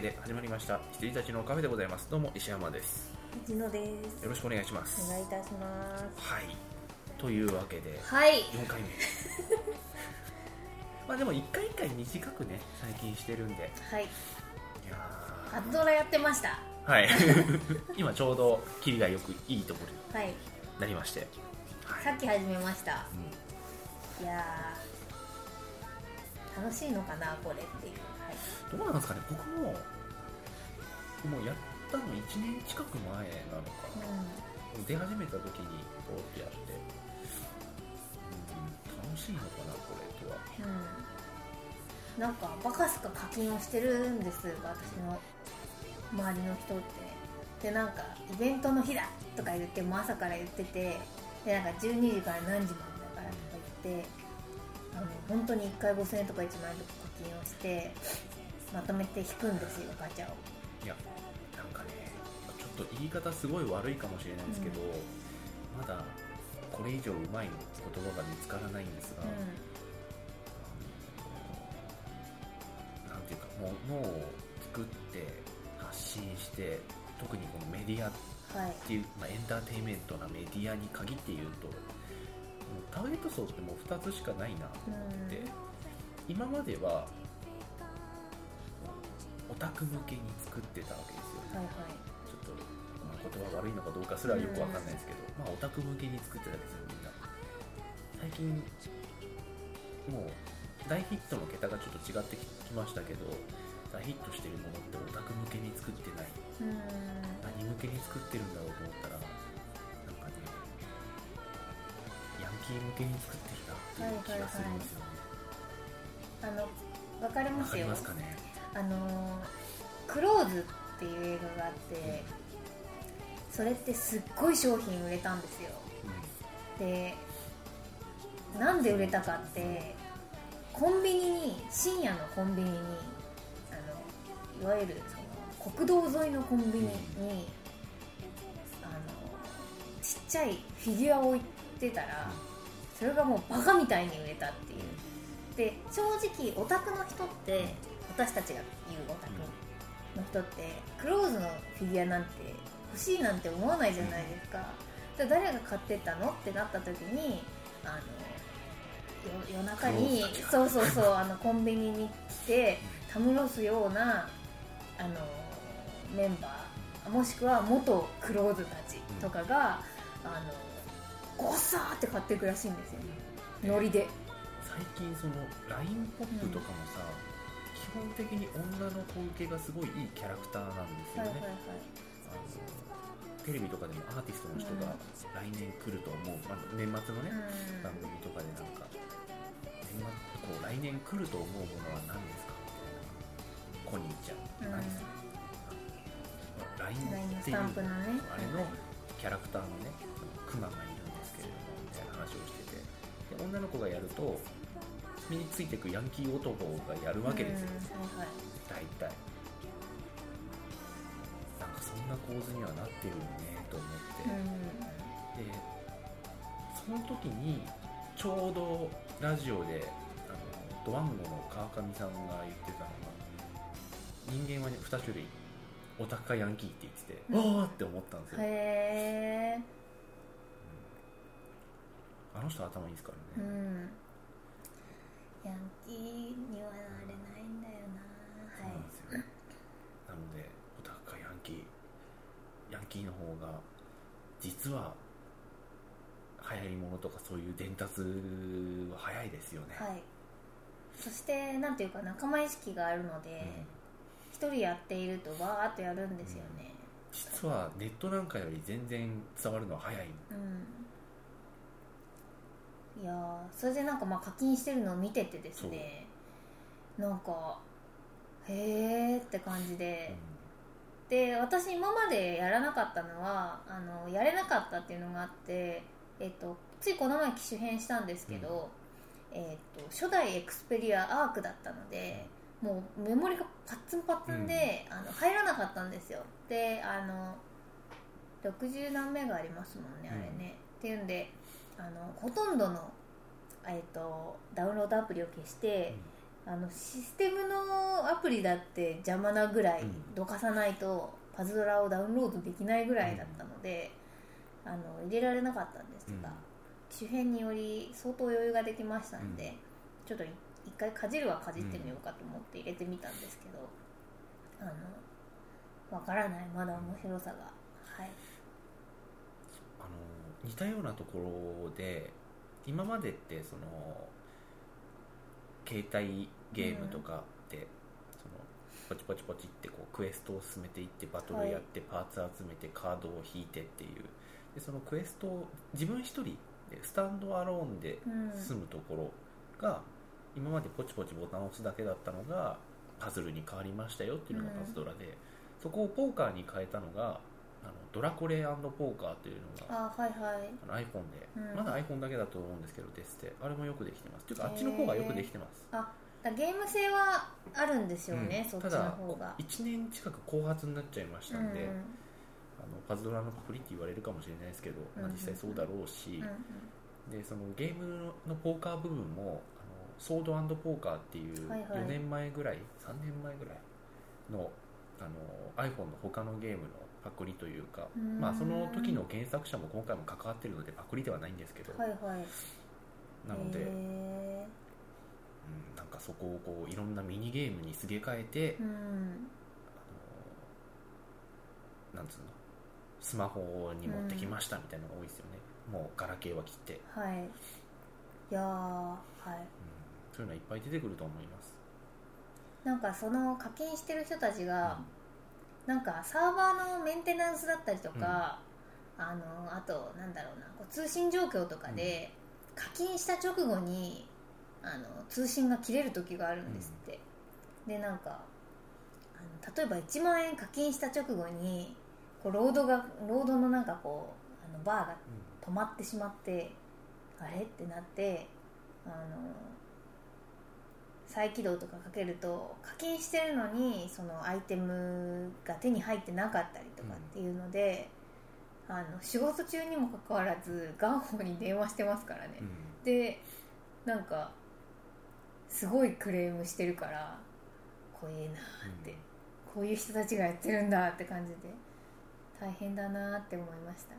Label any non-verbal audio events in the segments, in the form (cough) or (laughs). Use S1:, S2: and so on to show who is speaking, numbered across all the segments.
S1: けで始まりました。羊たちのカフェでございます。どうも石山です。
S2: 一野です。
S1: よろしくお願いします。
S2: お願いいたします。
S1: はい。というわけで
S2: はい。
S1: 4回目。(laughs) まあでも1回1回短くね最近してるんで。
S2: はい。
S1: いや
S2: 朝ドラやってました。
S1: ーはい。(laughs) 今ちょうどキリがよくいいところに
S2: はい。
S1: なりまして、はい。
S2: さっき始めました。
S1: うん。
S2: いやー。楽しいのかなこれっていう。はい
S1: どうなんですかね。僕ももうやったの1年近く前なのかな。出始めた時にポーってやって、うん、楽しいのかなこれとは。
S2: うん、うん、なんかバカすか課金をしてるんです私の周りの人って。でなんかイベントの日だとか言ってもう朝から言ってて。でなんか12時から何時までだからとか言って。あの本当に1回5000円とか1万円とか課金をしてまとめて引くんですよガチャを。
S1: いやなんかねちょっと言い方すごい悪いかもしれないですけど、まだこれ以上うまい言葉が見つからないんですが、
S2: う
S1: あのなんていうかものを作って発信して特にこのメディアっ
S2: んはい
S1: てい。う、まあ、エンターテインメントなメディアに限って言うともうターゲット層ってもう2つしかないなと思って、今まではオタク向けに作ってたわけですよ、
S2: はいはい。
S1: ちょっと、まあ、言葉悪いのかどうかすらよくわかんないですけど、まあオタク向けに作ってたわけですよみんな。最近もう大ヒットの桁がちょっと違ってきましたけど大ヒットしてるものってオタク向けに作ってない。
S2: うん
S1: 何向けに作ってるんだろうと思ったらなんかねヤンキー向けに作ってきたっていう気がするんですよね。
S2: あのわかり
S1: わ、かり
S2: ますよ。
S1: ますかね？
S2: あのクローズっていう映画があってそれってすっごい商品売れたんですよ。でなんで売れたかってコンビニに深夜のコンビニにあのいわゆるその国道沿いのコンビニにあのちっちゃいフィギュアを置いてたらそれがもうバカみたいに売れたっていう。で正直オタクの人って私たちが言うオタクの人ってクローズのフィギュアなんて欲しいなんて思わないじゃないですか。で誰が買ってったのってなった時にあのよ夜中にそうそうそうあのコンビニに来てたむろすようなあのメンバーもしくは元クローズたちとかが、あのゴッサーって買っていくらしいんですよ。
S1: ん
S2: ノリで。
S1: 最近その LINE ポップとかもさ、基本的に女の子受けがすごいいいキャラクターなんですよね、
S2: はいはいはい。
S1: あのテレビとかでもアーティストの人が来年来ると思う、まあ、年末のね、番組とかでなんか年末こう来年来ると思うものは何ですかみたいなコニーちゃん、
S2: うん
S1: 何それ
S2: うん
S1: っていう
S2: ね
S1: あれのキャラクターのねクマがいるんですけれどもみたいな話をしてて。で女の子がやると身についてくヤンキー男がやるわけですよ、
S2: うんはいはい。
S1: 大体。なんかそんな構図にはなってるよねと思って、でその時にちょうどラジオであのドワンゴの川上さんが言ってたのが人間は、ね、2種類オタクかヤンキーって言ってて、
S2: うん。
S1: わーって思ったんですよ、
S2: へえ
S1: あの人頭いいですからね、
S2: うんヤンキーにはなれないんだよな。
S1: そうなんですよなのでオタクかヤンキーヤンキーの方が実は流行りものとかそういう伝達は早いですよね、
S2: はい、はい、そしてなんていうか仲間意識があるので一、人やっているとわーっとやるんですよね。
S1: 実はネットなんかより全然伝わるのは早い。
S2: うんいやーそれでなんかまあ課金してるのを見ててですねなんかへーって感じで、で私今までやらなかったのはあのやれなかったっていうのがあって、えっとついこの前機種変したんですけど、えっと初代エクスペリアアークだったのでもうメモリがパッツンパッツンで、あの入らなかったんですよ。であの60何メガありますもんねあれね、っていうんであのほとんどの、えっとダウンロードアプリを消して、あのシステムのアプリだって邪魔なぐらい
S1: うん。
S2: どかさないとパズドラをダウンロードできないぐらいだったので、あの入れられなかったんですが、
S1: うん。
S2: 周辺により相当余裕ができましたので、ちょっとい一回かじるはかじってみようかと思って入れてみたんですけど、あのわからない。まだ面白さが。はい
S1: 似たようなところで今までってその携帯ゲームとかって、そのポチポチポチってこうクエストを進めていってバトルやって、パーツ集めてカードを引いてっていう。でそのクエストを自分一人でスタンドアローンで
S2: うん。
S1: 進むところが、今までポチポチボタンを押すだけだったのがパズルに変わりましたよっていうのがパズドラで、そこをポーカーに変えたのがあのドラコレポーカーというのが
S2: あはいはい。
S1: あの iPhone で、
S2: うん。
S1: まだ iPhone だけだと思うんですけどですってあれもよくできてます。っていうかあっちの方がよくできてます、
S2: あだゲーム性はあるんですよね、そっちの方が。
S1: 1年近く後発になっちゃいましたんで、
S2: うん
S1: あのパズドラのパクリって言われるかもしれないですけど、まあ
S2: うん、
S1: 実際そうだろうし、
S2: うんうん。
S1: でそのゲームのポーカー部分もあのソードポーカーっていう
S2: はいはい。
S1: 4年前ぐらい、3年前ぐらいのあの iPhone の他のゲームのパクリというかまあ、その時の原作者も今回も関わってるのでパクリではないんですけど、
S2: はいはい。
S1: なので、
S2: へ
S1: うん、なんかそこをこういろんなミニゲームにすげ替えて、
S2: ーうん。
S1: あのなんつうのスマホに持ってきましたみたいなのが多いですよね、もうガラケーは切って、
S2: はい。いやーはい。
S1: うん、そういうのはいっぱい出てくると思います。
S2: なんかその課金してる人たちが、なんかサーバーのメンテナンスだったりとか、あのあとなんだろうなこう通信状況とかで、課金した直後にあの通信が切れる時があるんですって、でなんかあの例えば1万円課金した直後にこうロードがロードのなんかこうあのバーが止まってしまってあれ？ってなってあの再起動とかかけると課金してるのにそのアイテムが手に入ってなかったりとかっていうので、あの仕事中にもかかわらず元宝に電話してますからね、
S1: うん。
S2: でなんかすごいクレームしてるから怖えなって、こういう人たちがやってるんだって感じで大変だなって思いました。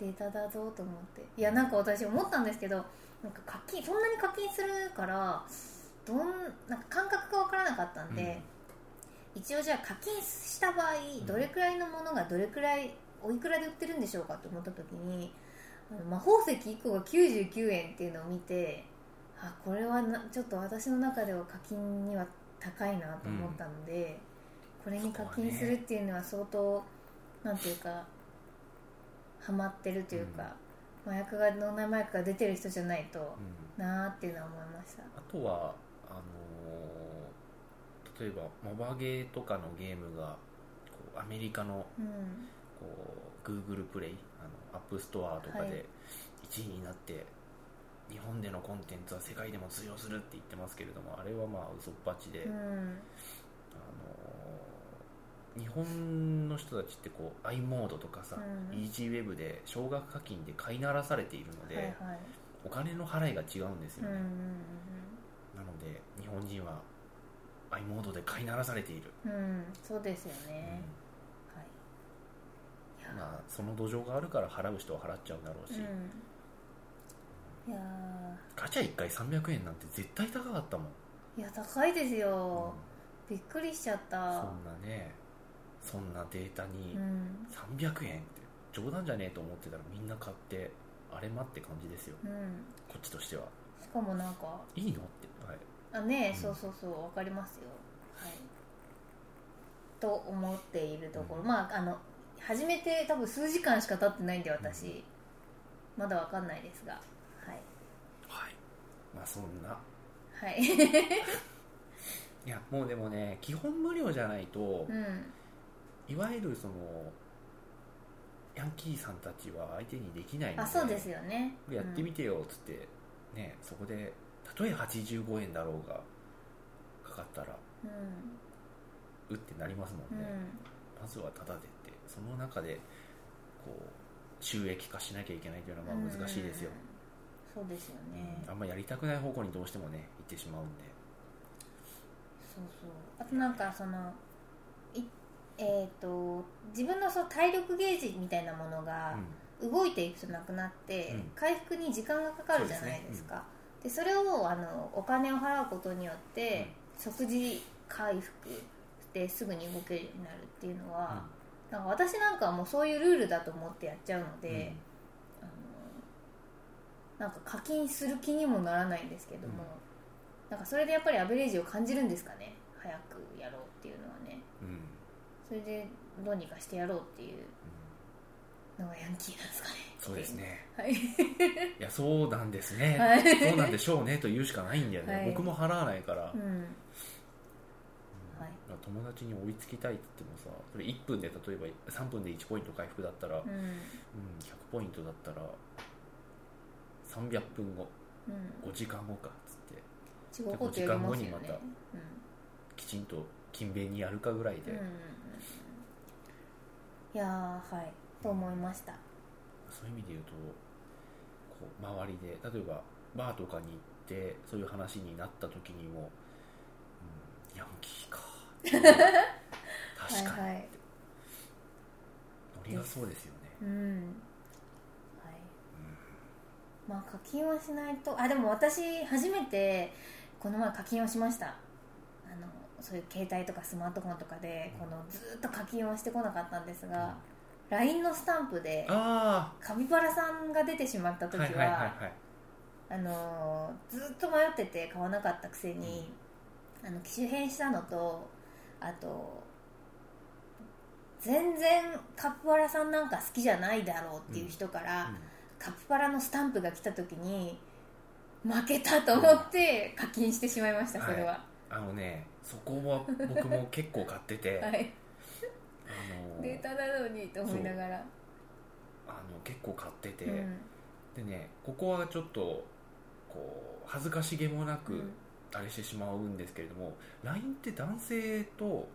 S2: データだぞと思って。いやなんか私思ったんですけどなんか課金そんなに課金するからどんなんか感覚が分からなかったんで、一応じゃあ課金した場合
S1: ん。
S2: どれくらいのものがどれくらいおいくらで売ってるんでしょうかと思った時に魔法石1個が99円っていうのを見てあこれはなちょっと私の中では課金には高いなと思ったので、これに課金するっていうのは相当、なんていうかハマってるというか、麻薬が脳内麻薬が出てる人じゃないと
S1: うん。
S2: なーっていうのは思いました。
S1: あとはあのー例えばモバゲーとかのゲームがこうアメリカの
S2: うん。
S1: こう Google プレイあの App ストアとか
S2: はい。
S1: で1位になって、日本でのコンテンツは世界でも通用するって言ってますけれどもあれはまあ嘘っぱちで、
S2: うん。
S1: あの日本の人たちってこう i モードとかさ、
S2: うん。
S1: EasyWeb で少額課金で飼いならされているので、
S2: はいはい。
S1: お金の払いが違うんですよね、
S2: うんうん
S1: なので日本人は i モードで飼いならされている、
S2: うんうんそうですよね、はい。いや。
S1: まあその土壌があるから払う人は払っちゃうだろうし、
S2: うん。いや
S1: ガチャ1回300円なんて絶対高かったもん、
S2: ーいや高いです
S1: うん。
S2: よ、びっくりしちゃった。
S1: そんなねそんなデータに
S2: うん。
S1: 300円って冗談じゃねえと思ってたらみんな買ってあれまって感じですよ。
S2: うん。
S1: こっちとしては。
S2: しかもなんか
S1: いいのって、はい、
S2: あね、
S1: うん。
S2: そうそうそうわかりますよ。はい。と思っているところ、
S1: うん。
S2: まああの始めて多分数時間しか経ってないんで私、まだわかんないですが。はい。
S1: はい。まあそんな。
S2: はい。(laughs)
S1: いやもうでもね基本無料じゃないと、
S2: うん
S1: いわゆるそのヤンキーさんたちは相手にできないので
S2: あそうですよね。
S1: これやってみてよっつって、ねそこでたとえ85円だろうがかかったら
S2: うん。
S1: うってなりますも
S2: うんん、
S1: ね、まずはタダでってその中でこう収益化しなきゃいけないというのはまあ難しいですよ、
S2: うん。そうですよね。
S1: あんまやりたくない方向にどうしてもねってしまうんで。
S2: そうそう。あとなんかそのいえっ、と自分のその体力ゲージみたいなものが動いていくとなくなって、
S1: うん。
S2: 回復に時間がかかるじゃないですか。でそれをあのお金を払うことによって、即時回復してすぐに動けるようになるっていうのは、なんか私なんかはもうそういうルールだと思ってやっちゃうので、あのなんか課金する気にもならないんですけども、
S1: うん。
S2: なんかそれでやっぱりアベレージを感じるんですかね。早くやろうっていうのはね。
S1: うんうん
S2: それでどうにかしてやろうっていうのがヤンキーなんですかね。
S1: そうですね。
S2: はい。(laughs)
S1: いやそうなんですね、
S2: はい。
S1: そうなんでしょうねと言うしかないんだよね、
S2: はい。
S1: 僕も払わないから、
S2: うん。
S1: うん。
S2: はい。
S1: 友達に追いつきたいって言ってもさそれ1分で例えば3分で1ポイント回復だったら、うん。
S2: うん
S1: 100ポイントだったら300分後
S2: うん。
S1: 5時間後かっつって。
S2: 違うことやりますよね。
S1: 時間後にまたきちんと勤勉にやるかぐらいで、
S2: うん。いやーはい。と思いました。
S1: そういう意味で言うとこう周りで例えばバーとかに行ってそういう話になった時にも、うん、ヤンキーか。確かに、
S2: はいはい。
S1: ノリがそうですよね、
S2: まあ課金はしないとあでも私初めてこの前課金をしましたそういう携帯とかスマートフォンとかでこのずっと課金をしてこなかったんですが、LINE のスタンプで
S1: あ
S2: カピバラさんが出てしまった
S1: あ
S2: 時は,、あのずっと迷ってて買わなかったくせに、あの機種変したのとあと全然カピバラさんなんか好きじゃないだろうっていう人から、
S1: うん。
S2: カピバラのスタンプが来た時に負けたと思って課金してしまいましたそれは。
S1: あのねそこは僕も結構買ってて、(laughs)
S2: はい、
S1: あの
S2: データなのにと思いながら。
S1: あの結構買ってて、
S2: うん。
S1: でねここはちょっとこう恥ずかしげもなく、
S2: うん。
S1: あれしてしまうんですけれども LINE って男性と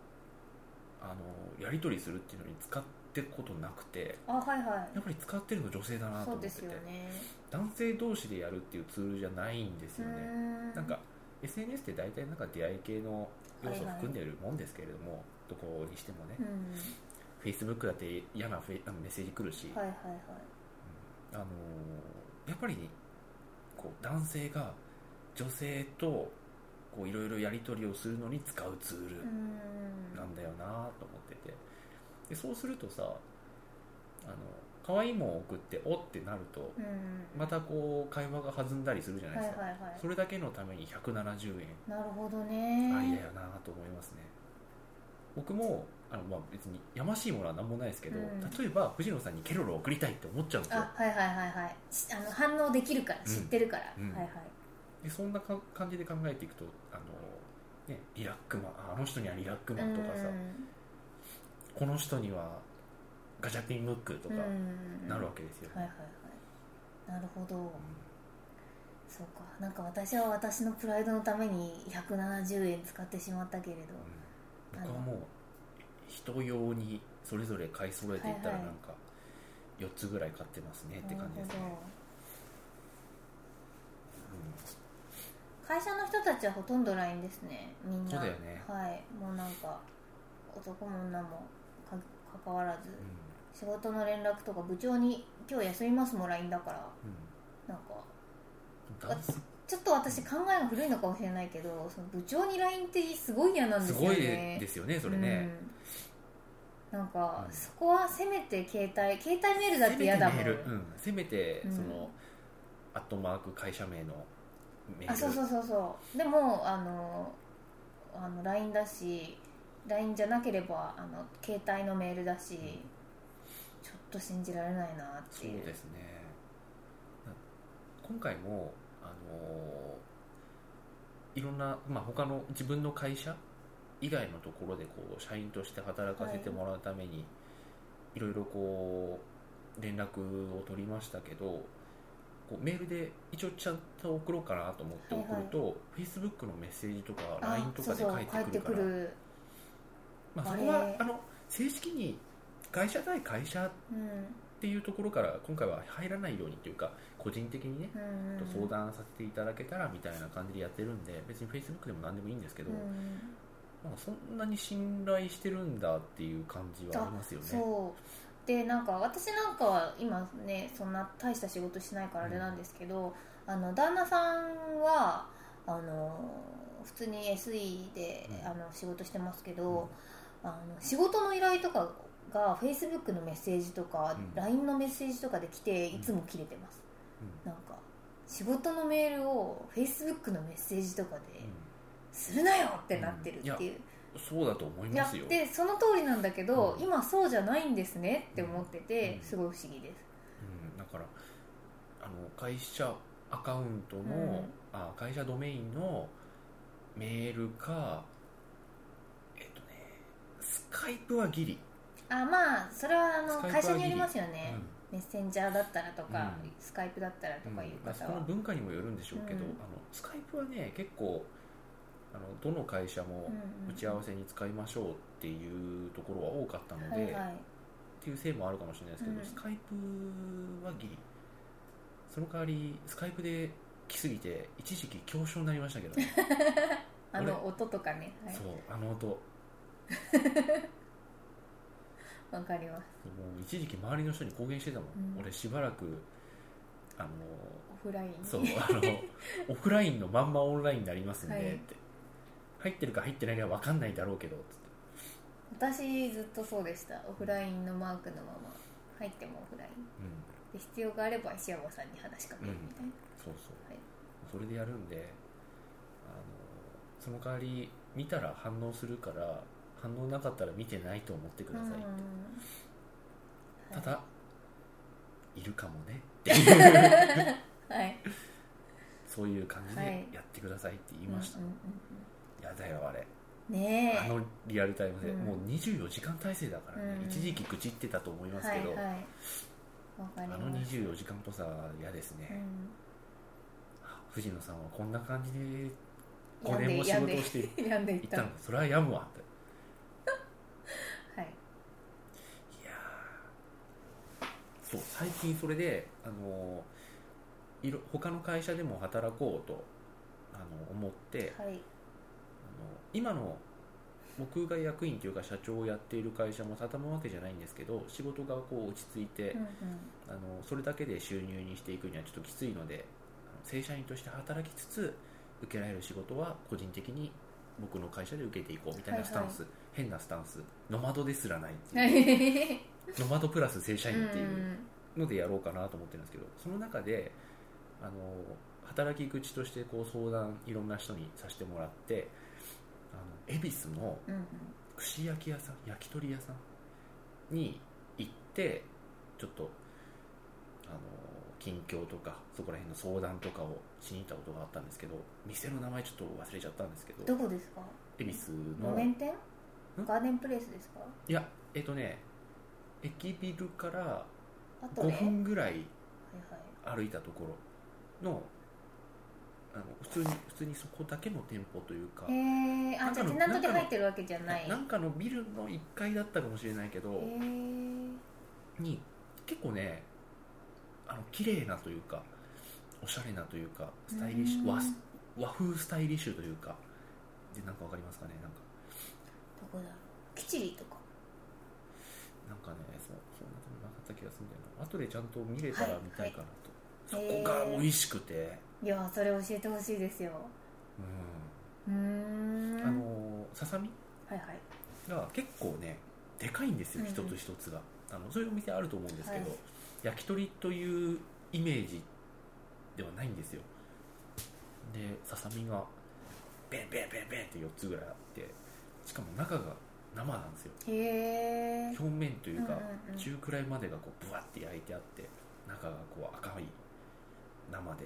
S1: あのやり取りするっていうのに使ってることなくて
S2: あはいは
S1: やっぱり使ってるの女性だなと思ってて、
S2: すよね。
S1: 男性同士でやるっていうツールじゃないんですよね。
S2: ん。
S1: なんか SNS って大体なんか出会い系の要素を含んでいるもんですけれども、どこにしてもね、
S2: うん。
S1: Facebook だって嫌なフェイあのメッセージ来るし、
S2: はいはいはい。
S1: あのーやっぱりこう男性が女性とこういろいろやり取りをするのに使うツールなんだよなと思ってて。でそうするとさあの可愛いもん送っておってなると
S2: うん。
S1: またこう会話が弾んだりするじゃないですか、
S2: はいはいはい。
S1: それだけのために170円。
S2: なるほどね。
S1: ありだよなと思いますね。僕もあの、まあ、別にやましいものは何もないですけど、
S2: うん。
S1: 例えば藤野さんにケロロを送りたいって思っちゃうんですよ。
S2: あはいはいはいはい。しあの反応できるから
S1: うん。
S2: 知ってるから、
S1: うん。
S2: はいはい。
S1: でそんなか感じで考えていくとあの、ね、リラックマンああの人にはリラックマンとかさ、この人にはガチャピンムックとか
S2: うん。
S1: なるわけですよ、
S2: はいはいはい。なるほど。
S1: うん
S2: そうか。なんか私は私のプライドのために170円使ってしまったけれど。
S1: うん。僕はもう人用にそれぞれ買い揃えていったらなんか4つぐらい買ってますねって感じですね。
S2: なるほど会社の人たちはほとんど LINE ですね。みんな。
S1: そうだよね。
S2: はい。もうなんか男も女もか関わらず。
S1: うん
S2: 仕事の連絡とか部長に「今日休みます」も LINE だから
S1: うん。
S2: なんかちょっと私考えが古いのかもしれないけどその部長に LINE ってすごい嫌なんですすよ
S1: ご
S2: ね
S1: いですよねそれね、
S2: うん、なんか、
S1: うん。
S2: そこはせめて携帯携帯メールだって嫌だもん。
S1: せめてメール、うん、せめて
S2: うん。
S1: その、アットマーク会社名のメール。
S2: あそうそうそうそう。でもあのあの LINE だし LINE じゃなければあの携帯のメールだし、ちょっと信じられないなって
S1: そう。
S2: いう
S1: ですね。な今回もあのいろんな、まあ、他の自分の会社以外のところでこう社員として働かせてもらうために、い、ろいろこう連絡を取りましたけどこうメールで一応ちゃんと送ろうかなと思って送ると、Facebook のメッセージとか
S2: あ
S1: LINE とかで返ってくるから。まあ、そこはあの正式に会社対会社
S2: うん。
S1: っていうところから今回は入らないようにというか個人的にね
S2: うん
S1: 相談させていただけたらみたいな感じでやってるんで別に Facebook でも何でもいいんですけど、
S2: うん
S1: なん。かそんなに信頼してるんだっていう感じはありますよね。
S2: でなんか私なんかは今ねそんな大した仕事しないからあれなんですけど、あの旦那さんはあの普通に SE で、
S1: うん。
S2: あの仕事してますけど、あの仕事の依頼とかが Facebook のメッセージとか、
S1: うん。
S2: LINE のメッセージとかで来ていつも切れてます、
S1: うん。
S2: なんか仕事のメールを Facebook のメッセージとかで
S1: うん。
S2: するなよってなってるっていう、
S1: そうだと思いますよ。
S2: でその通りなんだけど、
S1: うん。
S2: 今そうじゃないんですねって思ってて、
S1: うん。
S2: すごい不思議です、
S1: うん、だからあの会社アカウントの、
S2: うん。
S1: あ会社ドメインのメールかえっとねスカイプはギリ、
S2: あまあそれはあの会社によりますよ
S1: う
S2: ね、
S1: ん
S2: メッセンジャーだったらとか、
S1: うん。
S2: スカイプだったらとかいう。
S1: まあそこの
S2: 方は、
S1: 文化にもよるんでしょうけど、
S2: うん。
S1: あのスカイプはね結構あのどの会社も
S2: うんうん
S1: 打ち合わせに使いましょうっていうところは多かったので、
S2: はいはい。
S1: っていうせいもあるかもしれないですけど、
S2: うん。
S1: スカイプはギリその代わりスカイプで来すぎて一時期恐怖症になりましたけどね。(laughs)
S2: あの音とかね。はい。
S1: そうあの音。も (laughs)
S2: わかります。
S1: う一時期周りの人に公言してたもん、
S2: うん。
S1: 俺しばらくあの
S2: オフラインに。
S1: そうあの (laughs) オフラインのまんまオンラインになりますんで
S2: はい。
S1: って、入ってるか入ってないか分かんないだろうけどつって。
S2: 私ずっとそうでした。オフラインのマークのまま。入ってもオフライン。
S1: うん。
S2: で必要があれば石山さんに話しかけるみたいな、
S1: そうそう、
S2: はい。
S1: それでやるんであのその代わり見たら反応するから反応なかったら見てないと思ってください、
S2: うん。
S1: ただ、い、るかもね。ってい。う
S2: はい。
S1: そういう感じ
S2: はい。
S1: でやってくださいって言いました、
S2: うんうん
S1: やだよあれ。
S2: うんねえ。
S1: あのリアルタイムで、
S2: うん。
S1: もう24時間体制だからね、
S2: うん。
S1: 一時期愚痴ってたと思いますけど、
S2: はいはい。
S1: あの
S2: ます
S1: 24時間っぽさ嫌ですね、
S2: うん。
S1: あ藤野さんはこんな感じで5
S2: 病んで
S1: 年も仕事をしてい
S2: っ
S1: た。の。それはやむわって
S2: はい
S1: いやーそう最近それであのいろ他の会社でも働こうとあの思ってあの
S2: はい
S1: 今の僕が役員というか社長をやっている会社も畳むわけじゃないんですけど仕事がこう落ち着いて、
S2: うんうん。
S1: あのそれだけで収入にしていくにはちょっときついのであの正社員として働きつつ受けられる仕事は個人的に僕の会社で受けていこうみたいなスタンス、変なスタンス。ノマドですらない。って
S2: は
S1: いう
S2: い
S1: ノマドプラス正社員って
S2: う
S1: いうん。のでやろうかなと思ってるんですけどその中であの働き口としてこう相談いろんな人にさせてもらってあの恵比寿の串焼き屋さん焼き鳥屋さんに行ってちょっとあの近況とかそこら辺の相談とかをしに行ったことがあったんですけど店の名前ちょっと忘れちゃったんですけど
S2: どこですか？
S1: 恵比寿
S2: 路
S1: の
S2: 面店？ガーデンプレイスですか？
S1: いやえっとね駅ビルから5
S2: あとね
S1: 分ぐらい歩いたところのあの普通に普通にそこだけの店舗というか
S2: へえあじゃあテナントで入ってるわけじゃない。
S1: なんかのビルの1階だったかもしれないけど、
S2: へえ
S1: に結構ねあの綺麗なというかおしゃれなというかスタイリッシュ和和風スタイリッシュというかでなんかわかりますかね？なんか
S2: どこだ。キチリとか。
S1: なんかねそうそんなことなかった気がするんだよな。後でちゃんと見れたら見たいかなと、
S2: はい。
S1: そこが美味しくて、
S2: いやそれ教えてほしいですよ。
S1: うん。
S2: うーん。
S1: あのささみ
S2: はいはい。
S1: が結構ねでかいんですよ
S2: うんうん。
S1: 一つ一つが、あのそういうお店あると思うんですけど、
S2: はい。
S1: 焼き鳥というイメージではないんですよ。でささみがベンベンベンベンって4つぐらいあってしかも中が生なんですよ。
S2: へえ
S1: 表面というか
S2: うんうんうん。
S1: 中くらいまでがこうブワッて焼いてあって中がこう赤い生で。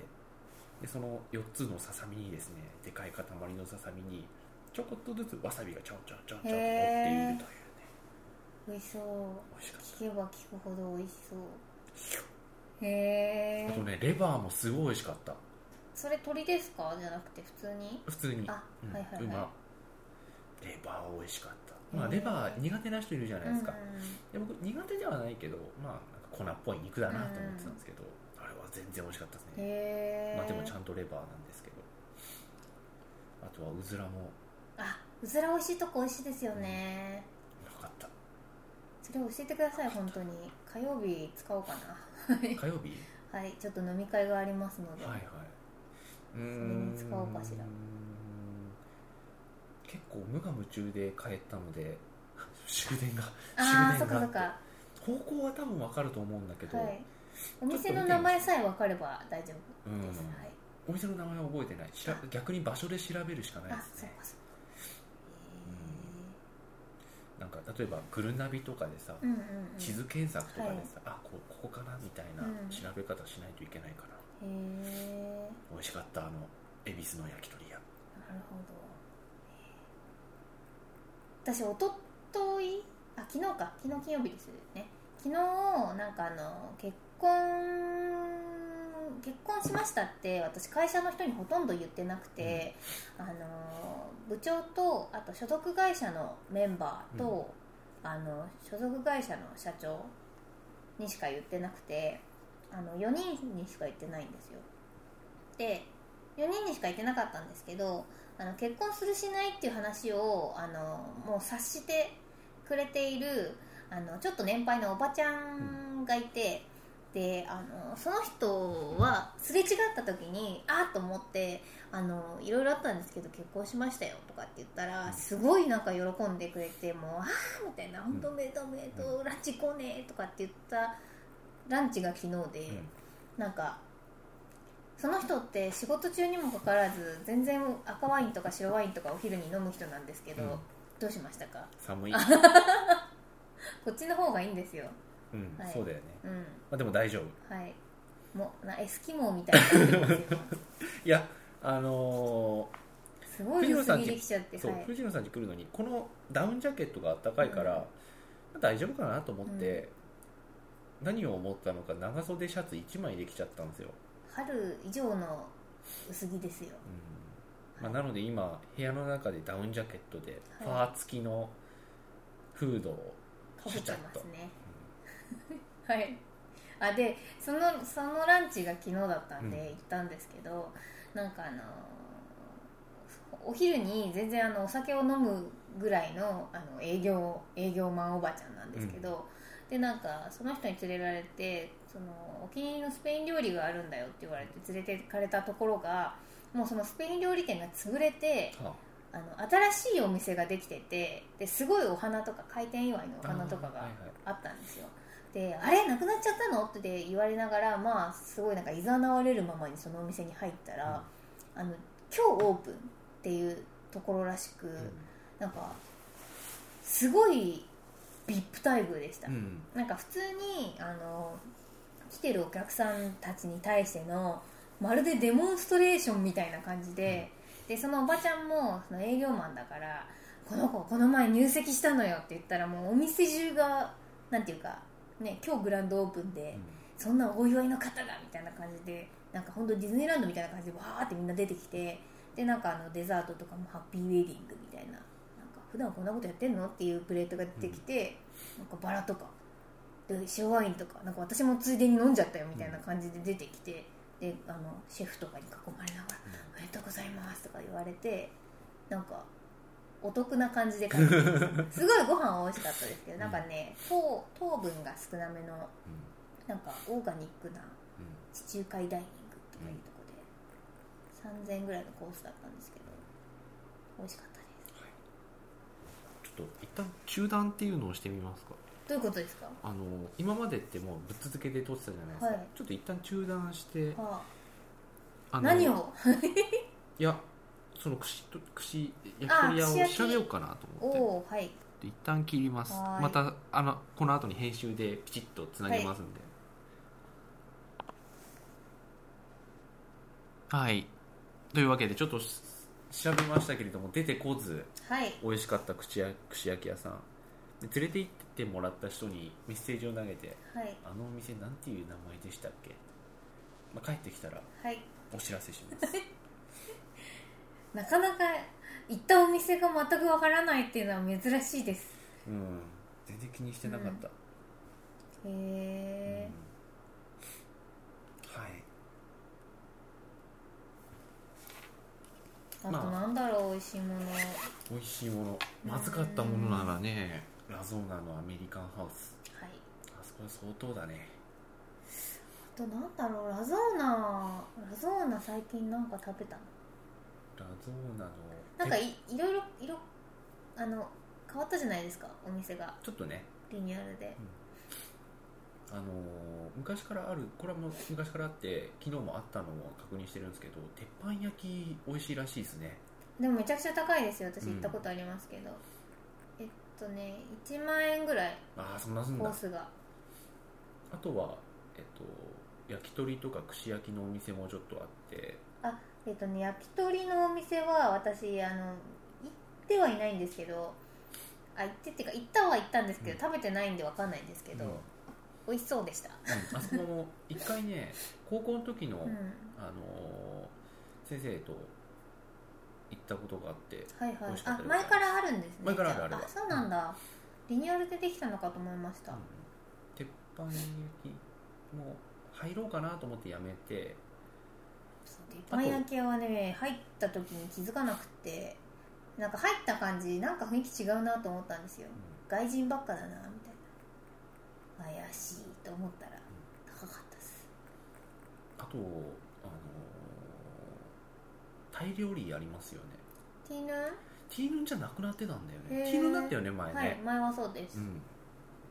S1: でその4つのささみにですねでかい塊のささみにちょこっとずつわさびがちょんちょんちょんちょんと乗っているというね。
S2: 美味しそう。
S1: 美味しかっ
S2: 聞けば聞くほど美味しそう。(laughs) へえ
S1: たあとねレバーもすごい美味しかった。
S2: それ鳥ですか？じゃなくて普通に？
S1: 普通に。
S2: あ
S1: うん。
S2: はいはいはい。
S1: 馬レバー美味しかった。まあレバー苦手な人いるじゃないですか、で僕苦手ではないけどまあ粉っぽい肉だなと思ってたんですけど、あれは全然美味しかったですね、まあ、でもちゃんとレバーなんですけど。あとはうずらも。
S2: あうずら美味しいとこ美味しいですよね。
S1: うまかった。
S2: それ教えてください本当に。火曜日使おうかな。(laughs)
S1: 火曜日？
S2: はい。ちょっと飲み会がありますので、
S1: はいはい。
S2: それに使おうかしら
S1: 結構無我夢中で帰ったので (laughs) 終電が
S2: ああそかそっか。
S1: 方向は多分分かると思うんだけど、
S2: はい。お店の名前さえ分かれば大丈夫
S1: うん。
S2: です、はい。
S1: お店の名前は覚えてない。しら逆に場所で調べるしかない
S2: あ
S1: ですね。なんか例えばグルナビとかでさ、
S2: うんうんうん。
S1: 地図検索とかでさ、あこここかなみたいな
S2: うん。
S1: 調べ方しないといけないから、
S2: へえ
S1: 美味しかったあの恵比寿の焼き鳥屋。
S2: なるほど私おとといあ昨日か。昨日金曜日ですね。昨日なんかあの結婚結婚しましたって私会社の人にほとんど言ってなくて、あの部長とあと所属会社のメンバーと、あの所属会社の社長にしか言ってなくてあの4人にしか言ってないんですよ。で4人にしか言ってなかったんですけどあの結婚するしないっていう話をあのもう察してくれているあのちょっと年配のおばちゃんがいて、であのその人はすれ違った時にあっと思ってあのいろいろあったんですけど結婚しましたよとかって言ったらすごいなんか喜んでくれてもうああみたいな。本当おめでとうおめでとうランチ来ねえとかって言ったランチが昨日で、なんかその人って仕事中にもかかわらず全然赤ワインとか白ワインとかお昼に飲む人なんですけど、
S1: うん。
S2: どうしましたか？
S1: 寒い、(laughs)
S2: こっちの方がいいんですよ。
S1: うん
S2: はい。
S1: そうだよね、
S2: うん。
S1: まあ、でも大丈夫。
S2: はい。もうなエスキモーみたいにな (laughs)
S1: いやあの
S2: すごい薄着できちゃっ
S1: ーそう、
S2: てはい。
S1: 藤野さんち来るのにこのダウンジャケットがあったかいから、
S2: うん。
S1: まあ大丈夫かなと思って、何を思ったのか長袖シャツ1枚できちゃったんですよ、
S2: 春以上の薄着ですよ。
S1: うん。まあ、なので今部屋の中でダウンジャケットでフ
S2: はい。
S1: ァー付きのフードを
S2: かぶってますね。(laughs) はい。あでそのそのランチが昨日だったんで
S1: うん。
S2: 行ったんですけど、なんかあのお昼に全然あのお酒を飲むぐらいのあの営業営業マンおばちゃんなんですけど、でなんかその人に連れられてそのお気に入りのスペイン料理があるんだよって言われて連れてかれたところがもうそのスペイン料理店が潰れて
S1: は
S2: あ。の新しいお店ができててですごいお花とか開店祝いのお花とかが
S1: あ
S2: ったんですよ。であれ？なくなっちゃったの？って言われながらまあすごいなんかいざなわれるままにそのお店に入ったら、あの今日オープンっていうところらしく、なんかすごい VIP 待遇でした、
S1: うん。うん
S2: なんか普通にあの来てるお客さんたちに対してのまるでデモンストレーションみたいな感じで,、でそのおばちゃんもその営業マンだからこの子この前入籍したのよって言ったらもうお店中がなんていうか、ね、今日グランドオープンで、そんなお祝いの方がみたいな感じでなんか本当ディズニーランドみたいな感じでわーってみんな出てきてでなんかあのデザートとかもハッピーウェディングみたいな普段こんなことやってんの？っていうプレートが出てきて、なんかバラとかで白ワインとかなんか私もついでに飲んじゃったよみたいな感じで出てきて、であのシェフとかに囲まれながら「ありがとうございます」とか言われてなんかお得な感じで (laughs) すごいご飯は美味しかったですけどなんかね糖糖分が少なめのなんかオーガニックな地中海ダイニングとかいうところで3000円ぐらいのコースだったんですけど美味しかった
S1: と一旦中断っていうのをしてみますか。
S2: どういうことですか？
S1: あの今までってもうぶっ続けで撮ってたじゃないですか、
S2: はい。
S1: ちょっと一旦中断して
S2: あ。
S1: あの
S2: 何を？(laughs)
S1: いやその串と串焼き
S2: あ
S1: 鳥屋を
S2: 串焼き？
S1: 調べようかなと
S2: お
S1: 思って。
S2: おはい。
S1: で一旦切ります。
S2: はーい。
S1: またあのこの後に編集でピチッとつなげますんで。はい、というわけでちょっとし調べましたけれども出てこず
S2: はい。
S1: 美味しかった串や串焼き屋さん。で連れて行ってもらった人にメッセージを投げて
S2: はい。
S1: あのお店なんていう名前でしたっけ、まあ、帰ってきたら
S2: はい。
S1: お知らせします。(laughs)
S2: なかなか行ったお店が全くわからないっていうのは珍しいです。
S1: うん。全然気にしてなかった、
S2: へえ、
S1: はい
S2: あと
S1: まあ。
S2: なんだろう美味しいもの。
S1: 美味しいもの。まずかったものならねラゾーナのアメリカンハウス。
S2: はい。
S1: あそこは相当だね。
S2: あとなんだろうラゾーナ。ラゾーナ最近なんか食べたの？
S1: ラゾーナの
S2: なんか
S1: え？
S2: いいろいろいろあの変わったじゃないですかお店が。
S1: ちょっとね。
S2: リニューアルで
S1: あのー昔からあるこれはもう昔からあって昨日もあったのを確認してるんですけど鉄板焼き美味しいらしいですね。
S2: でもめちゃくちゃ高いですよ。私行ったことありますけど、えっとね1万円ぐらい。
S1: ああそんなすんだ。
S2: コースが。
S1: あとはえっと焼き鳥とか串焼きのお店もちょっとあって。
S2: あえっとね焼き鳥のお店は私あの行ってはいないんですけど。あ行ってっていうか行ったは行ったんですけど、
S1: うん。
S2: 食べてないんで分かんないんですけど、
S1: うん
S2: 美味しそうでした。
S1: うん。あそこも一回ね高校の時の、
S2: うん。
S1: あのー先生と行ったことがあって
S2: はいはい。あ前からあるんですね。
S1: 前からあるあ
S2: そうなんだ、リニューアルでできたのかと思いました、
S1: うん。鉄板焼きも入ろうかなと思ってやめて
S2: 鉄板焼き屋はね入った時に気づかなくてなんか入った感じなんか雰囲気違うなと思ったんですよ。外人ばっかだなみ怪しいと思ったら高かったです。
S1: あとあのータイ料理ありますよね。
S2: ティーヌ
S1: ティーヌンじゃなくなってたんだよね。ティーヌンだったよね前ね、
S2: はい前はそうです、
S1: うん。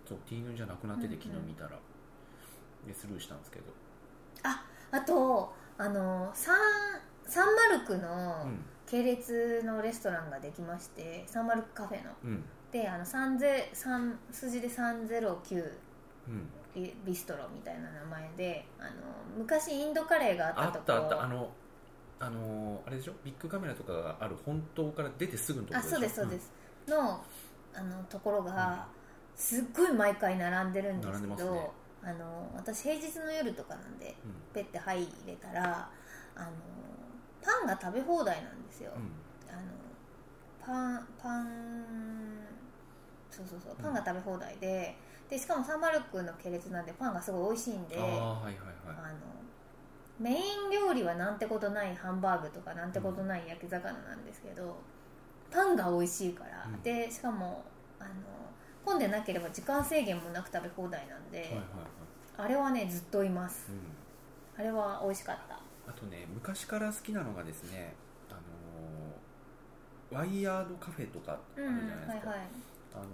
S1: そうティーヌンじゃなくなってて
S2: うんうん。
S1: 昨日見たら、でスルーしたんですけど、
S2: あとあのサンサンマルクの
S1: うん。
S2: 系列のレストランができましてサンマルクカフェの。
S1: うん。
S2: であの30 3数字で309
S1: うん。
S2: ビビストロみたいな名前であの昔インドカレーがあ
S1: あ
S2: ったとこ。
S1: ったあった。あのあのーあれでしょ？ビッグカメラとかがある本当から出てすぐのところ
S2: あ
S1: でしょ？
S2: そうですそうです、のあのところが、すっごい毎回並んでるんですけど
S1: ね。
S2: あの私平日の夜とかなんで
S1: うん。
S2: ペッて入れたらあのパンが食べ放題なんですよ、
S1: うん。
S2: あのパンパンそうそうそうパンが食べ放題ででしかもサンマルクの系列なんでパンがすごい美味しいんで
S1: ああはいはいはい。
S2: あのメイン料理はなんてことないハンバーグとかなんてことない焼き魚なんですけど、パンが美味しいから、
S1: うん。
S2: でしかもあの混んでなければ時間制限もなく食べ放題なんで、
S1: はいはいはい。
S2: あれはねずっといます。
S1: うん。
S2: あれは美味しかった。
S1: あとね昔から好きなのがですねあのーワイヤードカフェとかあるじゃないですか、
S2: はいはい。
S1: あのー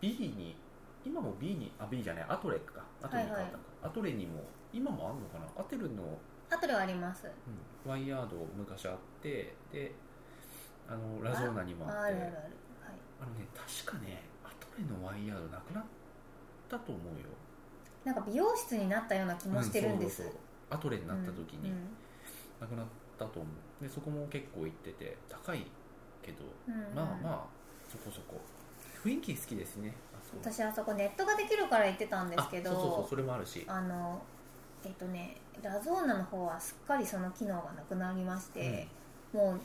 S1: B に今も B にあ B じゃないアトレか。アトレに変わったのか、アトレにも今もあるのかな？アテルの、
S2: あとではあります。
S1: うん。ワイヤード昔あってであのラゾーナにもあって。
S2: ああるあるある。はい。
S1: あのね確かねアトレのワイヤードなくなったと思うよ。
S2: なんか美容室になったような気もしてるんです、
S1: うそうそうそう。アトレになった時に。
S2: うん
S1: なくなったと思う。でそこも結構行ってて高いけど、
S2: うん。うん。
S1: まあまあそこそこ。雰囲気好きですね
S2: 私あそこネットができるから行ってたんですけど
S1: あそうそうそうそれもあるし。
S2: あのえっとねラゾーナの方はすっかりその機能がなくなりまして、も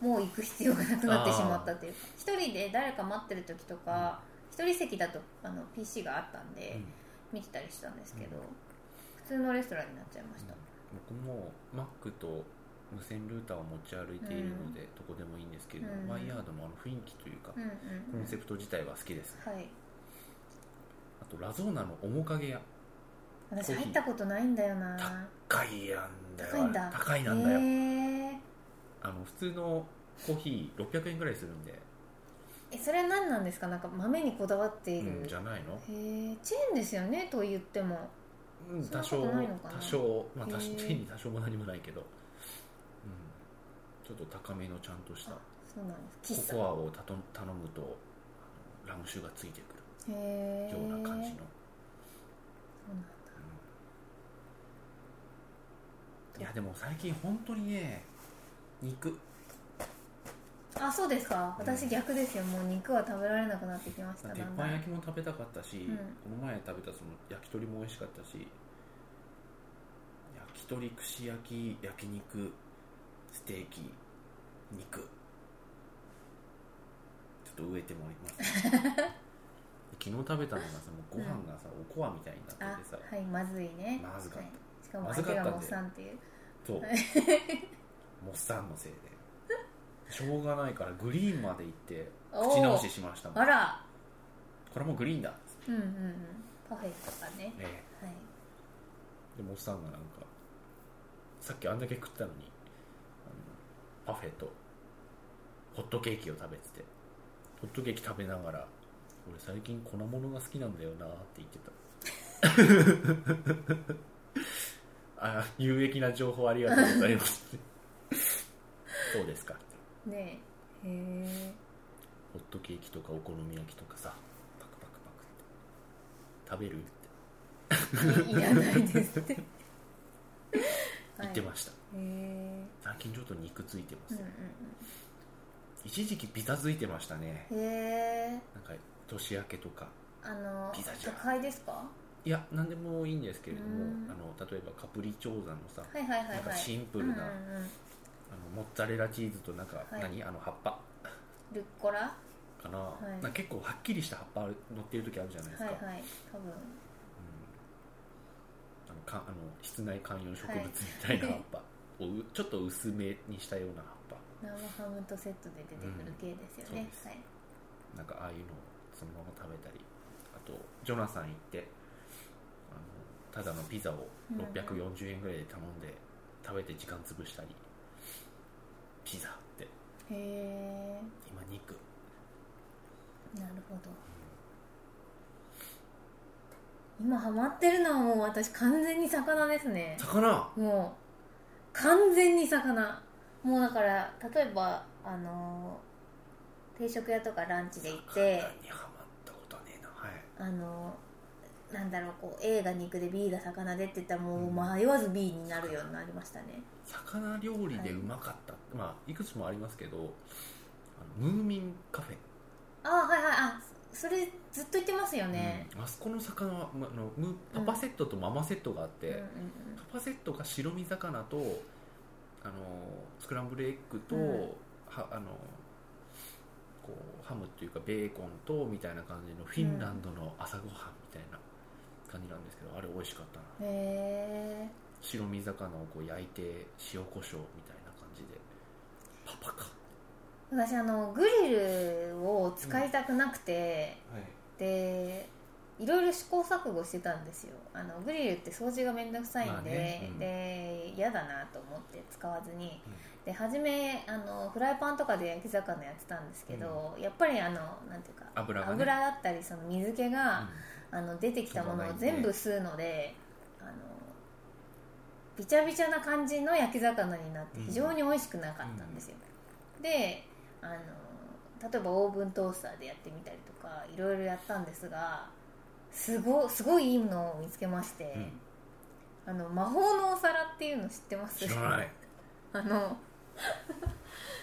S2: うもう行く必要がなくなってしまったという。か一人で誰か待ってる時とか一、人席だとあの PC があったんで、
S1: うん。
S2: 見てたりしたんですけど、
S1: うん
S2: 普通のレストランになっちゃいました、
S1: 僕も Mac と無線ルーターを持ち歩いているので、どこでもいいんですけど、
S2: うん。
S1: ワイヤードのあの雰囲気というか、
S2: うんうんうん。
S1: コンセプト自体は好きです。
S2: はい。
S1: あとラゾーナの面影屋
S2: 私入ったことないんだよな。
S1: 高いなんだよ。
S2: 高いんだ。
S1: 高いなんだよ、
S2: へー。
S1: あの普通のコーヒー600円ぐらいするんで、
S2: えそれは何なんですか？なんか豆にこだわっている、
S1: うんじゃないの、
S2: へえチェーンですよね？と言っても。
S1: 多少多少。まあ多
S2: へー。
S1: 少手に多少も何もないけど、うん、ちょっと高めのちゃんとした。
S2: あそうなんです。
S1: ココアをたと頼むとラム酒がついてくるような感じの、
S2: そうなんだ。
S1: いやでも最近本当にね肉。
S2: あそうですか。
S1: うん。
S2: 私逆ですよ。もう肉は食べられなくなってきました。
S1: 鉄板焼きも食べたかったし、
S2: うん
S1: この前食べたその焼き鳥も美味しかったし焼き鳥串焼き焼肉ステーキ肉。ちょっと植えてもらいます (laughs) 昨日食べたのがさもうご飯がさ、おこわみたいにな
S2: あ
S1: っててさ。
S2: はいまずいね。
S1: まずかった。
S2: はい。しかも相がモッサンっていう。
S1: そう。モッサンのせいで。しょうがないからグリーンまで行って口直ししましたもん。
S2: あら。
S1: これもうグリーンだ。
S2: うんうんうん。パフェとかね。
S1: え
S2: はい。
S1: えでモッサンがなんかさっきあんだけ食ったのにパフェとホットケーキを食べててホットケーキ食べながら俺最近粉物が好きなんだよなって言ってた。(laughs) あ有益な情報ありがとうございますそうですか。
S2: ねえ。へえ。
S1: ホットケーキとかお好み焼きとかさ。パクパクパクって。食べるって。
S2: いらないですって。(laughs)
S1: 言ってました、
S2: へえ。
S1: 最近ちょっと肉ついてます、
S2: うんうん
S1: 一時期ピザついてましたね。
S2: うんへえ。
S1: なんか年明けとか
S2: あの
S1: ピザじゃん。
S2: 都会ですか？
S1: いや何でもいいんですけれども
S2: うん。
S1: あの例えばカプリチョーザのさ、
S2: はいはいはいはい。
S1: なんかシンプルな、
S2: うんうんうん。
S1: あのモッツァレラチーズとなんか、
S2: はい。
S1: 何あの葉っぱ。
S2: ルッコラ？
S1: かな,、
S2: い。
S1: なんか結構はっきりした葉っぱ乗ってる時あるじゃないですか、
S2: はいはい。多分。
S1: あのかあの室内観葉植物みたいな葉っぱ。をうちょっと薄めにしたような葉っ
S2: 生ハムとセットで出てくる系ですよね、
S1: うんそう
S2: はい。
S1: ぱなんかああいうのをそのまま食べたりあとジョナサン行ってあのただのピザを
S2: うん。
S1: 640円ぐらいで頼んで食べて時間潰したりピザって。
S2: へえ
S1: 今肉。
S2: なるほど。今ハマってるのはもう私完全に魚ですね。
S1: 魚？
S2: もう完全に魚。もうだから例えばあの定食屋とかランチで行ってあのなんだろうこう A が肉で B が魚でって言ったらもう迷わず B になるようになりましたね。
S1: 魚料理でうまかった、まあいくつもありますけどあのムーミンカフェ。
S2: あはいはい。あそれずっと言ってますよね、
S1: うん。あそこの魚は、まあのムパパセットとママセットがあって、
S2: うんうん。
S1: パパセットが白身魚とあのスクランブルエッグと、
S2: うん。
S1: はあのこうハムっていうかベーコンとみたいな感じのフィンランドの朝ごはんみたいな感じなんですけど、あれ美味しかったな。
S2: うんへえ
S1: 白身魚をこう焼いて塩コショウみたいな感じで。パパか
S2: 私あのグリルを使いたくなくて、
S1: はい。
S2: でいろいろ試行錯誤してたんですよ。あのグリルって掃除が面倒くさいんで、
S1: まあねうん。
S2: で嫌だなと思って使わずに。で初めあのフライパンとかで焼き魚やってたんですけど、やっぱりあのなんていうか
S1: 油がね。
S2: 油だったりその水気が、あの出てきたものを全部吸うのであのびちゃびちゃな感じの焼き魚になって非常に美味しくなかったんですよ、であの例えばオーブントースターでやってみたりとかいろいろやったんですがすごすごいいいのを見つけまして、あの魔法のお皿っていうの知ってます？
S1: 知らない。(laughs)
S2: あの。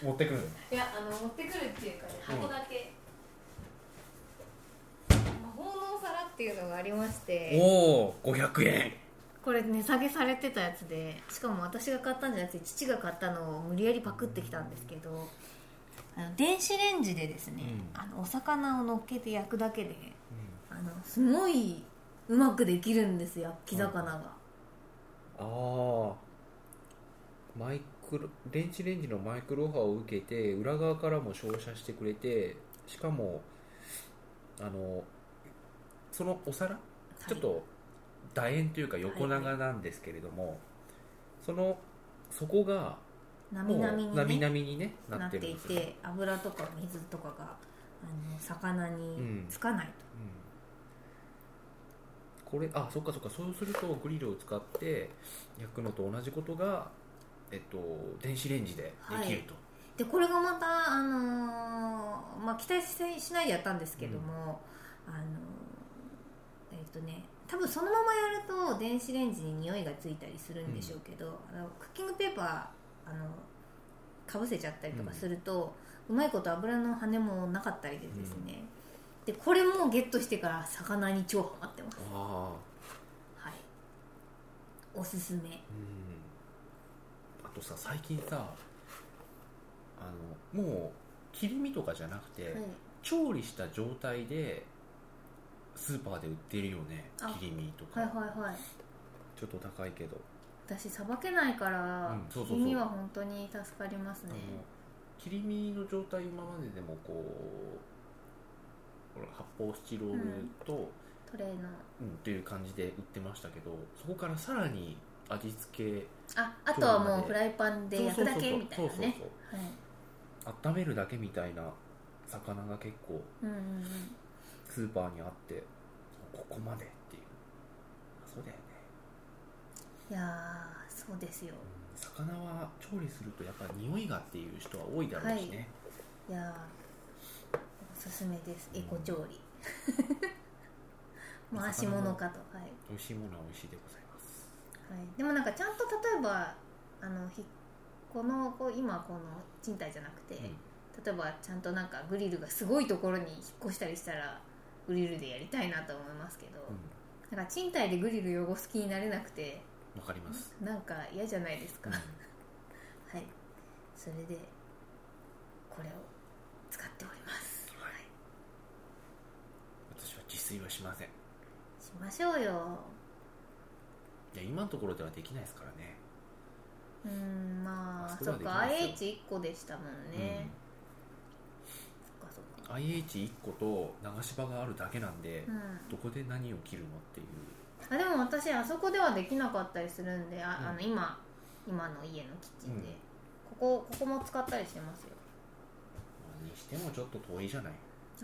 S1: 持ってくる
S2: いやあの持ってくるっていうかね
S1: うん。
S2: 箱だけ、魔法のお皿っていうのがありまして。
S1: おお500円。
S2: これ値下げされてたやつでしかも私が買ったんじゃなくて父が買ったのを無理やりパクってきたんですけどあの電子レンジでですね、
S1: うん。
S2: あのお魚を乗っけて焼くだけであのすごいうまくできるんですよ焼き魚が、
S1: ああマイクロ電子レンジのマイクロ波を受けて裏側からも照射してくれてしかもあのそのお皿、ちょっと楕円というか横長なんですけれども、その底が
S2: なみなみに、ね、
S1: なみなみに、ね、な
S2: なっててい
S1: っるんですよ
S2: て油とか水とかがあの魚につかないと、
S1: うんこれあそっかそっか。そうするとグリルを使って焼くのと同じことが、えっと、電子レンジでできると、
S2: でこれがまた、あのーまあ、期待ししないでやったんですけども、あのーえっ、とね多分そのままやると電子レンジに匂いがついたりするんでしょうけど、あのクッキングペーパーあのかぶせちゃったりとかすると、うまいこと油の羽もなかったりでですね、でこれもゲットしてから魚に超ハマってます。
S1: ああ
S2: はい。おすすめ。
S1: うん。あとさ最近さあのもう切り身とかじゃなくて、
S2: はい。
S1: 調理した状態でスーパーで売ってるよね。
S2: あ
S1: 切り身とか、
S2: はいはいはい。
S1: ちょっと高いけど、
S2: 私さばけないから
S1: うんそうそうそう。
S2: 切り身は本当に助かりますね。
S1: 切り身の状態今まででもこうほら発泡スチロールと、
S2: トレーの
S1: うんっていう感じで売ってましたけどそこからさらに味付け
S2: ああとはもうフライパンで焼くだけみたいな
S1: そうそう
S2: ね
S1: 温めるだけみたいな魚が結構
S2: うんうんうん
S1: スーパーにあってここまでっていう。そうだよね、
S2: いやーそうですよ。
S1: うん魚は調理するとやっぱ匂いがっていう人は多いだろうしね、
S2: い。やーおすすめです。エコ調理。回し物かと。はい、
S1: 美味しいものは美味しいでございます。
S2: はい、でもなんかちゃんと例えばあのひこのこう今この賃貸じゃなくて、
S1: うん。
S2: 例えばちゃんとなんかグリルがすごいところに引っ越したりしたらグリルでやりたいなと思いますけど、
S1: う
S2: なんか賃貸でグリル汚す気になれなくて
S1: んわかります、
S2: なんか嫌じゃないですか、
S1: うん。(laughs)
S2: はい。それでこれを使っております
S1: はい私はしません。い
S2: しましょうよ。
S1: や今のところではできないですからね。
S2: うーんまあ
S1: あそ
S2: そっか
S1: れはできますよ。
S2: IH1 個でしたもんね、そっかそっか。
S1: IH1 個と流し場があるだけなんで、
S2: うん。
S1: どこで何を切るのっていう。
S2: あでも私あそこではできなかったりするんであ、
S1: うん。
S2: あの今今の家のキッチンで、ここここも使ったりしてますよ。
S1: まあにしてもちょっと遠いじゃない。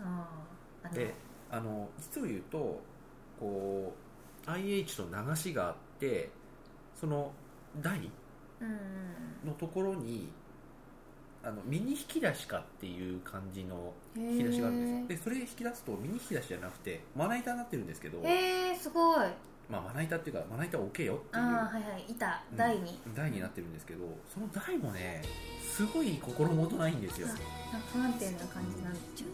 S2: ああ
S1: であの実を言うとこう IH と流しがあってその台のところにあのミニ引き出しかっていう感じの
S2: うん
S1: 引き出しがあるんですよ。でそれ引き出すとミニ引き出しじゃなくてまな板になってるんですけど、
S2: へえすごい
S1: まあ、まな板っていうかまな板置けよってい
S2: ああ
S1: う
S2: はいはい。板
S1: うん。
S2: 台に、
S1: 台になってるんですけどその台もねすごい心もとないんですよ。
S2: 不安定な感じなんですよ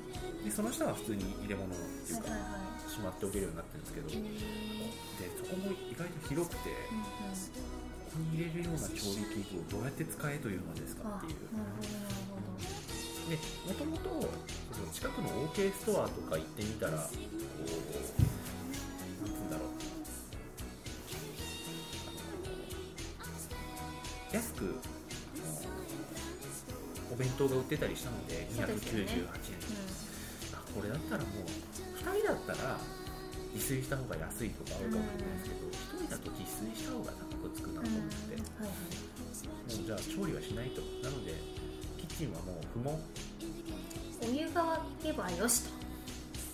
S1: でその下は普通に入れ物っていうか
S2: はいはいはい。
S1: しまっておけるようになってるんですけどでそこも意外と広くて
S2: うんうん
S1: ここに入れるような調理器具をどうやって使えというのですか
S2: あ
S1: っていう。
S2: なるほどなるほど。
S1: でもともと近くの OK ストアとか行ってみたらこう安くお弁当が売ってたりしたので
S2: そうですよね。
S1: 298円、あこれだったらもう2人だったら自炊した方が安いとかあるかもしれないですけど、1人だと自炊した方が高くつくなと
S2: うん
S1: 思って、
S2: うん。はいはい。
S1: もうじゃあ調理はしないとなのでキッチンはもう不問
S2: お湯が沸けばよしと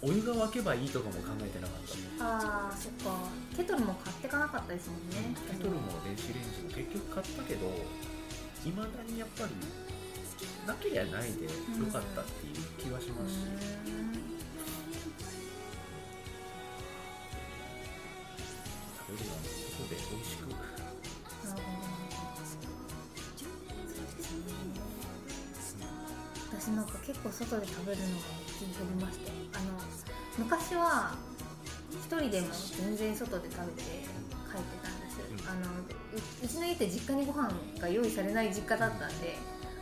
S1: お湯が沸けばいいとかも考えてなかった
S2: ああそっか。ケトルも買ってかなかったですもんね。
S1: ケトルも電子レンジも結局買ったけどいまだにやっぱりなけりゃないでよかったっていう気はし
S2: う
S1: ます。し、食べるのは外で美味しく。
S2: 私なんか結構外で食べるのが気に減りましてあの昔は一人でも全然外で食べて帰ってたんです、
S1: うん。
S2: あのううちの家って実家にご飯が用意されない実家だったんで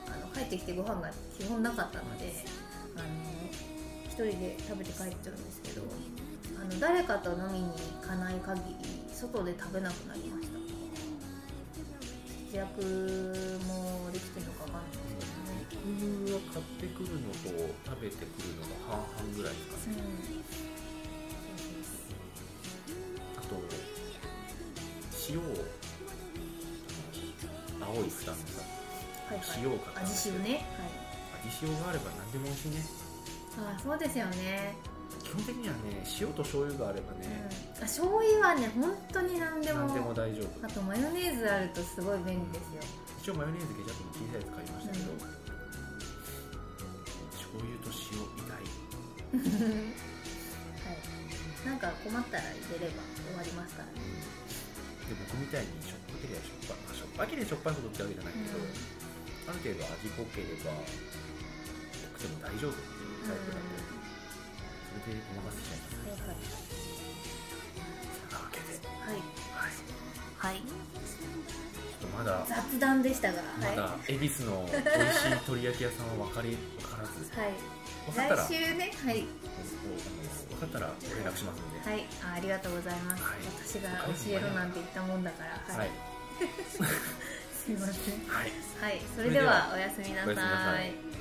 S2: あの帰ってきてご飯が基本なかったのであの一人で食べて帰っちゃうんですけどあの誰かと飲みに行かない限り外で食べなくなりました。節約もできてるですけどね
S1: 僕は買ってくるのと食べてくるのが半々ぐらいですかね、あと塩を青い蓋のさ
S2: はいはい、
S1: 塩をかけて
S2: 味塩ね、
S1: 味塩があれば何でも美味しいね
S2: はい、あそうですよね、
S1: 基本的にはね塩と醤油があれば
S2: うん
S1: ね、、
S2: あ醤油はね本当に何でも
S1: 何でも大丈夫。
S2: あとマヨネーズあるとすごい便利ですよ。
S1: 一応マヨネーズケチャップの小さいやつ買いましたけど、
S2: うん
S1: 醤油と塩以外
S2: はい。なんか困ったら入れれば終わりますからね。
S1: で僕みたいにしょっぱければしょっぱい、まあ、しょっぱければしょっぱいほどってわけじゃないけど、
S2: うん。
S1: ある程度味濃ければ濃くても大丈夫っていうタイプだと、それでごまかせちゃいます。
S2: はい。
S1: そんなわけで。
S2: はい。
S1: はい
S2: はい、
S1: まだ。
S2: 雑談でしたが、
S1: ま
S2: はい、
S1: だ恵比寿の美味しい鳥焼き屋さんは分かり分からず。
S2: はい、
S1: 分かったら。
S2: 来週ねはい。
S1: 分かったらご連絡しますので。
S2: はい。あありがとうございます、
S1: はい。
S2: 私が教えろなんて言ったもんだから。はい、
S1: はい。(laughs)
S2: すいません。
S1: はい。
S2: はい。それではおやすみなさ
S1: おやすみなさい